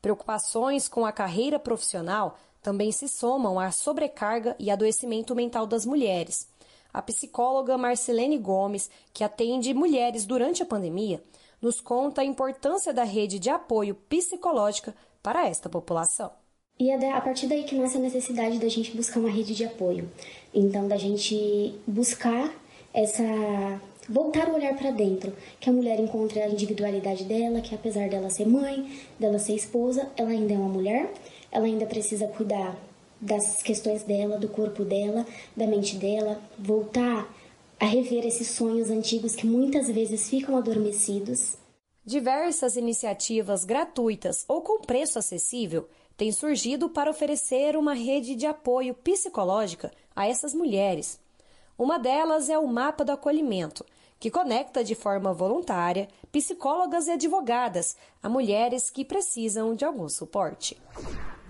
Preocupações com a carreira profissional também se somam à sobrecarga e adoecimento mental das mulheres. A psicóloga Marcelene Gomes, que atende mulheres durante a pandemia, nos conta a importância da rede de apoio psicológica para esta população. E é a partir daí que nasce a necessidade da gente buscar uma rede de apoio. Então, da gente buscar essa. voltar o olhar para dentro. Que a mulher encontre a individualidade dela, que apesar dela ser mãe, dela ser esposa, ela ainda é uma mulher, ela ainda precisa cuidar das questões dela, do corpo dela, da mente dela, voltar a rever esses sonhos antigos que muitas vezes ficam adormecidos. Diversas iniciativas gratuitas ou com preço acessível têm surgido para oferecer uma rede de apoio psicológica a essas mulheres. Uma delas é o Mapa do Acolhimento, que conecta de forma voluntária psicólogas e advogadas a mulheres que precisam de algum suporte.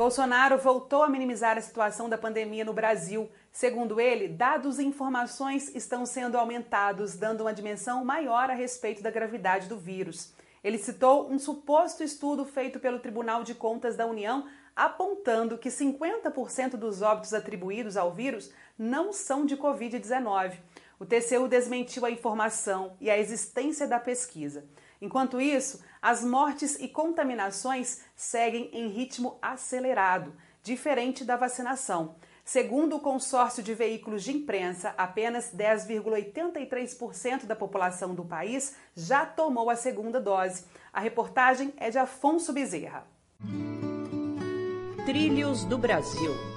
Bolsonaro voltou a minimizar a situação da pandemia no Brasil. Segundo ele, dados e informações estão sendo aumentados, dando uma dimensão maior a respeito da gravidade do vírus. Ele citou um suposto estudo feito pelo Tribunal de Contas da União apontando que 50% dos óbitos atribuídos ao vírus não são de Covid-19. O TCU desmentiu a informação e a existência da pesquisa. Enquanto isso, as mortes e contaminações seguem em ritmo acelerado, diferente da vacinação. Segundo o consórcio de veículos de imprensa, apenas 10,83% da população do país já tomou a segunda dose. A reportagem é de Afonso Bezerra. Trilhos do Brasil.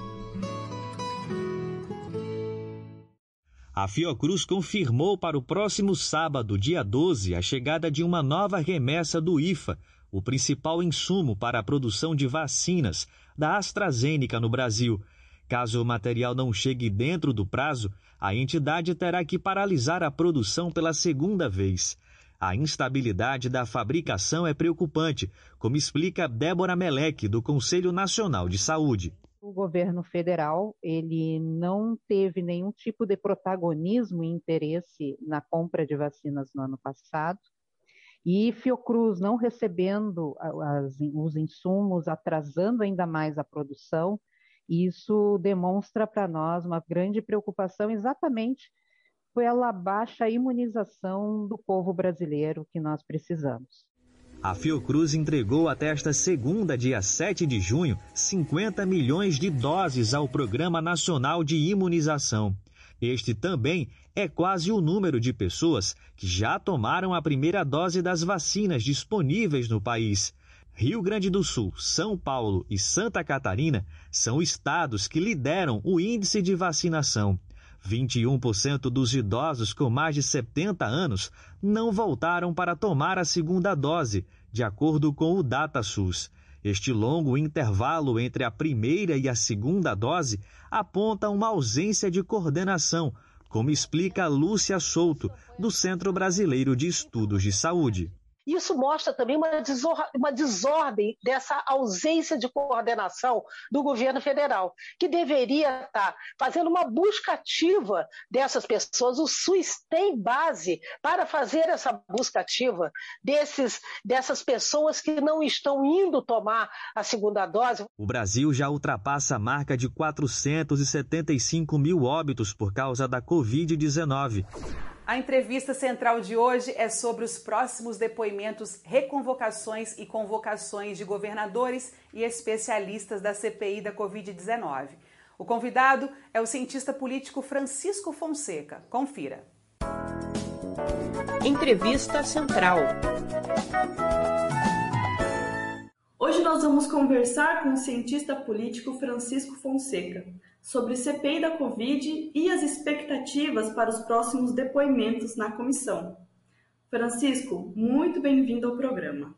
A Fiocruz confirmou para o próximo sábado, dia 12, a chegada de uma nova remessa do IFA, o principal insumo para a produção de vacinas da AstraZeneca no Brasil. Caso o material não chegue dentro do prazo, a entidade terá que paralisar a produção pela segunda vez. A instabilidade da fabricação é preocupante, como explica Débora Meleque, do Conselho Nacional de Saúde o governo federal ele não teve nenhum tipo de protagonismo e interesse na compra de vacinas no ano passado. E Fiocruz não recebendo as, os insumos, atrasando ainda mais a produção, isso demonstra para nós uma grande preocupação exatamente pela baixa imunização do povo brasileiro que nós precisamos. A Fiocruz entregou até esta segunda, dia 7 de junho, 50 milhões de doses ao Programa Nacional de Imunização. Este também é quase o número de pessoas que já tomaram a primeira dose das vacinas disponíveis no país. Rio Grande do Sul, São Paulo e Santa Catarina são estados que lideram o índice de vacinação. 21% dos idosos com mais de 70 anos não voltaram para tomar a segunda dose, de acordo com o DataSUS. Este longo intervalo entre a primeira e a segunda dose aponta uma ausência de coordenação, como explica Lúcia Souto, do Centro Brasileiro de Estudos de Saúde. Isso mostra também uma, desor uma desordem dessa ausência de coordenação do governo federal, que deveria estar fazendo uma busca ativa dessas pessoas. O SUS tem base para fazer essa busca ativa desses, dessas pessoas que não estão indo tomar a segunda dose. O Brasil já ultrapassa a marca de 475 mil óbitos por causa da Covid-19. A entrevista central de hoje é sobre os próximos depoimentos, reconvocações e convocações de governadores e especialistas da CPI da Covid-19. O convidado é o cientista político Francisco Fonseca. Confira. Entrevista Central. Hoje nós vamos conversar com o cientista político Francisco Fonseca sobre CPI da Covid e as expectativas para os próximos depoimentos na comissão. Francisco, muito bem-vindo ao programa.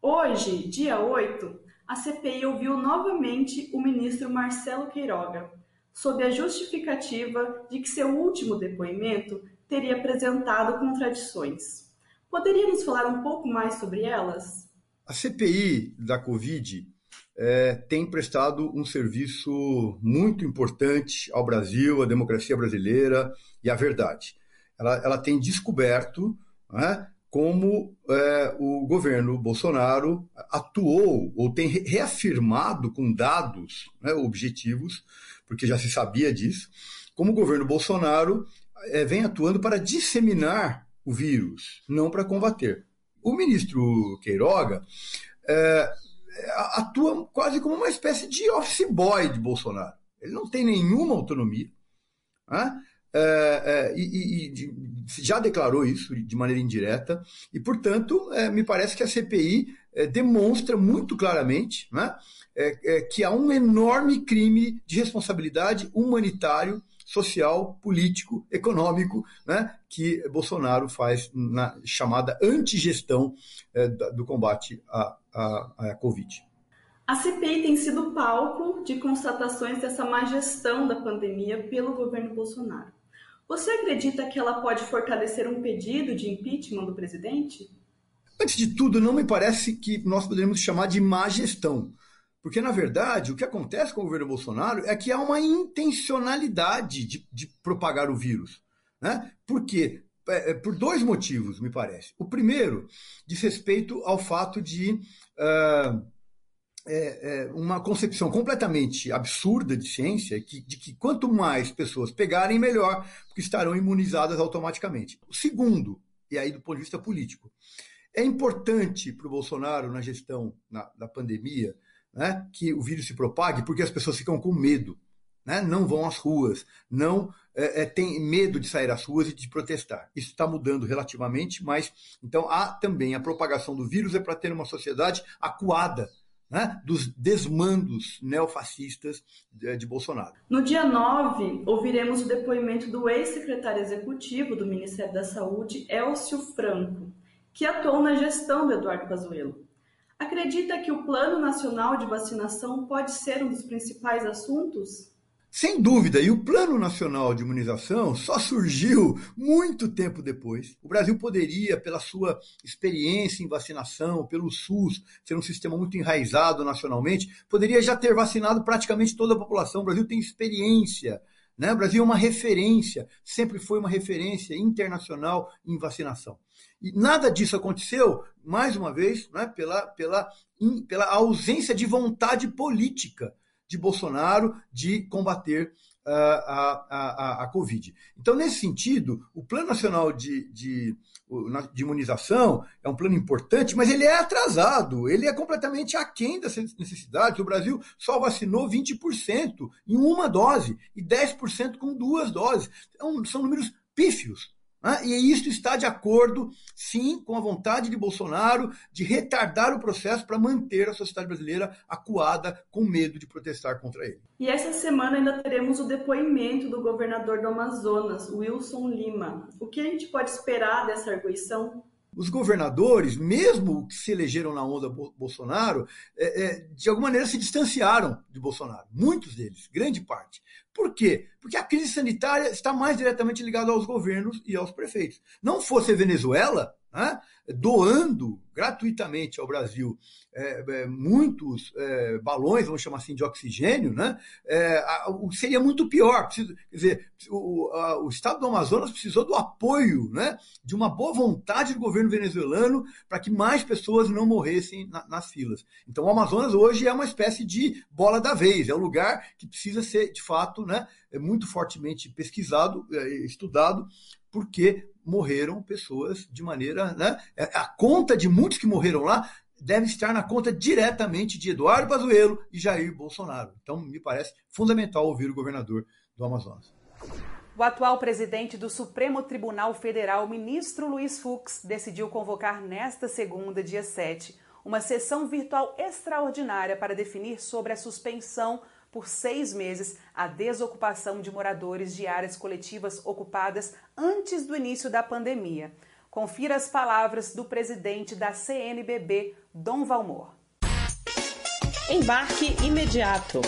Hoje, dia 8, a CPI ouviu novamente o ministro Marcelo Queiroga, sob a justificativa de que seu último depoimento teria apresentado contradições. Poderia nos falar um pouco mais sobre elas? A CPI da Covid é, tem prestado um serviço muito importante ao Brasil, à democracia brasileira e à verdade. Ela, ela tem descoberto né, como é, o governo Bolsonaro atuou ou tem reafirmado com dados né, objetivos, porque já se sabia disso, como o governo Bolsonaro é, vem atuando para disseminar o vírus, não para combater. O ministro Queiroga é, atua quase como uma espécie de office boy de Bolsonaro. Ele não tem nenhuma autonomia. Né? É, é, e, e já declarou isso de maneira indireta, e, portanto, é, me parece que a CPI é, demonstra muito claramente né, é, é, que há um enorme crime de responsabilidade humanitário social, político, econômico, né, que Bolsonaro faz na chamada antigestão é, do combate à, à, à Covid. A CPI tem sido palco de constatações dessa má gestão da pandemia pelo governo Bolsonaro. Você acredita que ela pode fortalecer um pedido de impeachment do presidente? Antes de tudo, não me parece que nós poderíamos chamar de má gestão. Porque, na verdade, o que acontece com o governo Bolsonaro é que há uma intencionalidade de, de propagar o vírus. Né? Por quê? É, é, por dois motivos, me parece. O primeiro diz respeito ao fato de uh, é, é uma concepção completamente absurda de ciência que, de que quanto mais pessoas pegarem, melhor, porque estarão imunizadas automaticamente. O segundo, e aí do ponto de vista político, é importante para o Bolsonaro na gestão na, da pandemia né, que o vírus se propague, porque as pessoas ficam com medo, né, não vão às ruas, não é, é, têm medo de sair às ruas e de protestar. Isso está mudando relativamente, mas então há também a propagação do vírus é para ter uma sociedade acuada né, dos desmandos neofascistas de, de, Bolsonaro. No dia 9, ouviremos o depoimento do ex-secretário executivo do Ministério da Saúde, Elcio Franco, que atuou na gestão do Eduardo Pazuello. Acredita que o Plano Nacional de Vacinação pode ser um dos principais assuntos? Sem dúvida, e o Plano Nacional de Imunização só surgiu muito tempo depois. O Brasil poderia, pela sua experiência em vacinação, pelo SUS, ser um sistema muito enraizado nacionalmente, poderia já ter vacinado praticamente toda a população. O Brasil tem experiência. Né? O Brasil é uma referência, sempre foi uma referência internacional em vacinação. E nada disso aconteceu, mais uma vez, né, pela, pela, in, pela ausência de vontade política de Bolsonaro de combater uh, a, a, a, Covid. Então, nesse sentido, o Plano Nacional de, de, de, Imunização é um plano importante, mas ele é atrasado, ele é completamente aquém das necessidades. O Brasil só vacinou 20% em uma dose e 10% com duas doses. Então, são números pífios. Né? E isso está de acordo, sim, com a vontade de Bolsonaro de retardar o processo para manter a sociedade brasileira acuada com medo de protestar contra ele. E essa semana ainda teremos o depoimento do governador do Amazonas, Wilson Lima. O que a gente pode esperar dessa arguição? Os governadores, mesmo que se elegeram na onda Bolsonaro, é, é, de alguma maneira se distanciaram de Bolsonaro. Muitos deles, grande parte. Por quê? Porque a crise sanitária está mais diretamente ligada aos governos e aos prefeitos. Não fosse Venezuela, né? doando gratuitamente ao Brasil é, é, muitos é, balões, vamos chamar assim, de oxigênio, né? É, a, seria muito pior. Preciso, quer dizer, o, a, o, Estado do Amazonas precisou do apoio, né? de uma boa vontade do governo venezuelano para que mais pessoas não morressem na, nas filas. Então, o Amazonas hoje é uma espécie de bola da vez, é um lugar que precisa ser, de fato, né? muito fortemente pesquisado, é, estudado, porque morreram pessoas de maneira. Né? A conta de muitos que morreram lá deve estar na conta diretamente de Eduardo Pazuello e Jair Bolsonaro. Então, me parece fundamental ouvir o governador do Amazonas. O atual presidente do Supremo Tribunal Federal, ministro Luiz Fux, decidiu convocar nesta segunda, dia 7, uma sessão virtual extraordinária para definir sobre a suspensão por seis meses a desocupação de moradores de áreas coletivas ocupadas antes do início da pandemia. Confira as palavras do presidente da CNBB, Dom Valmor. Embarque imediato.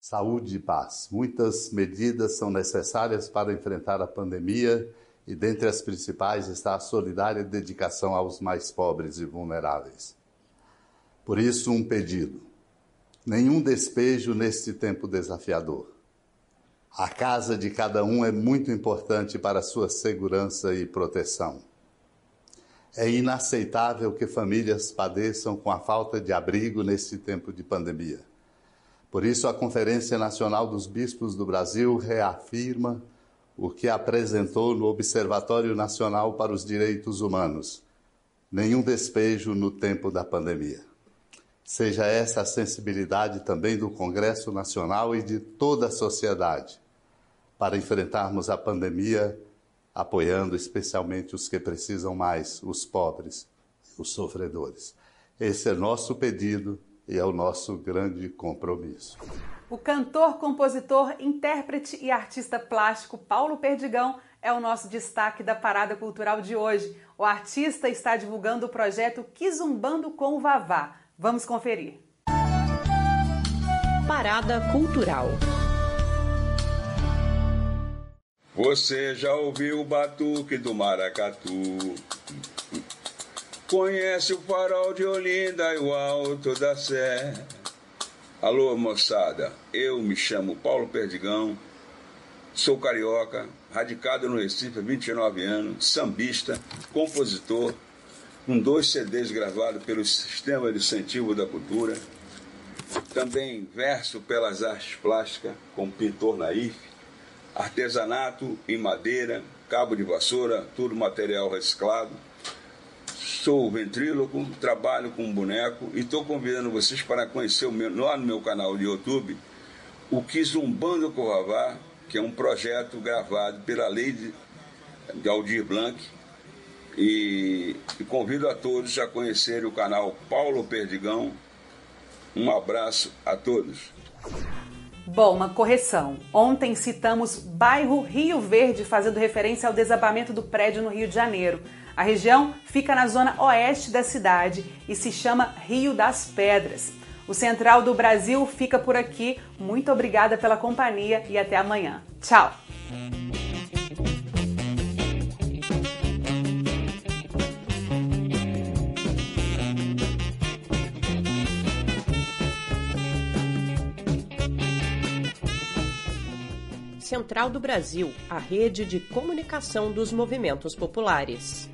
Saúde e paz. Muitas medidas são necessárias para enfrentar a pandemia e dentre as principais está a solidária dedicação aos mais pobres e vulneráveis. Por isso, um pedido: nenhum despejo neste tempo desafiador. A casa de cada um é muito importante para sua segurança e proteção. É inaceitável que famílias padeçam com a falta de abrigo neste tempo de pandemia. Por isso, a Conferência Nacional dos Bispos do Brasil reafirma o que apresentou no Observatório Nacional para os Direitos Humanos: nenhum despejo no tempo da pandemia. Seja essa a sensibilidade também do Congresso Nacional e de toda a sociedade para enfrentarmos a pandemia, apoiando especialmente os que precisam mais, os pobres, os sofredores. Esse é nosso pedido e é o nosso grande compromisso. O cantor, compositor, intérprete e artista plástico Paulo Perdigão é o nosso destaque da Parada Cultural de hoje. O artista está divulgando o projeto Kizumbando com o Vavá Vamos conferir. Parada Cultural. Você já ouviu o batuque do maracatu? Conhece o farol de Olinda e o alto da Sé? Alô, moçada, eu me chamo Paulo Perdigão, sou carioca, radicado no Recife há 29 anos, sambista, compositor, com dois CDs gravados pelo Sistema Incentivo da Cultura. Também verso pelas artes plásticas, como pintor naif, artesanato em madeira, cabo de vassoura, tudo material reciclado. Sou ventríloco, trabalho com boneco e estou convidando vocês para conhecer o meu, lá no meu canal de YouTube o Kizumbando Corravá, que é um projeto gravado pela lei de Aldir Blanc, e, e convido a todos a conhecerem o canal Paulo Perdigão. Um abraço a todos. Bom, uma correção. Ontem citamos bairro Rio Verde, fazendo referência ao desabamento do prédio no Rio de Janeiro. A região fica na zona oeste da cidade e se chama Rio das Pedras. O Central do Brasil fica por aqui. Muito obrigada pela companhia e até amanhã. Tchau! Central do Brasil, a rede de comunicação dos movimentos populares.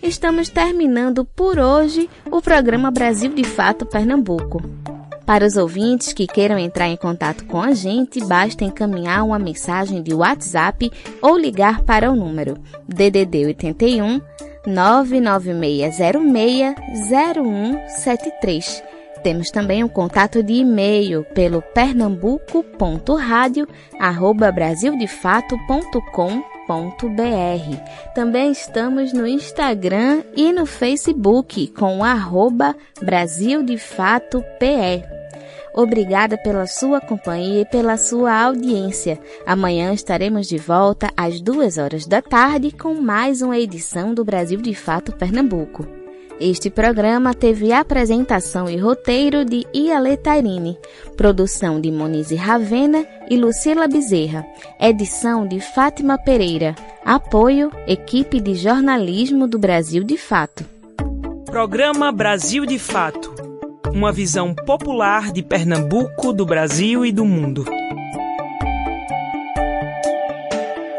Estamos terminando por hoje o programa Brasil de Fato Pernambuco. Para os ouvintes que queiram entrar em contato com a gente, basta encaminhar uma mensagem de WhatsApp ou ligar para o número DDD 81 99606 0173 temos também o um contato de e-mail pelo pernambuco.radio.brasildefato.com.br. Também estamos no Instagram e no Facebook com arroba Brasil de Fato PE. Obrigada pela sua companhia e pela sua audiência. Amanhã estaremos de volta às duas horas da tarde com mais uma edição do Brasil de Fato Pernambuco. Este programa teve apresentação e roteiro de Iale Tairine, produção de Monize Ravena e Lucila Bezerra, edição de Fátima Pereira, apoio Equipe de Jornalismo do Brasil de Fato. Programa Brasil de Fato. Uma visão popular de Pernambuco, do Brasil e do mundo.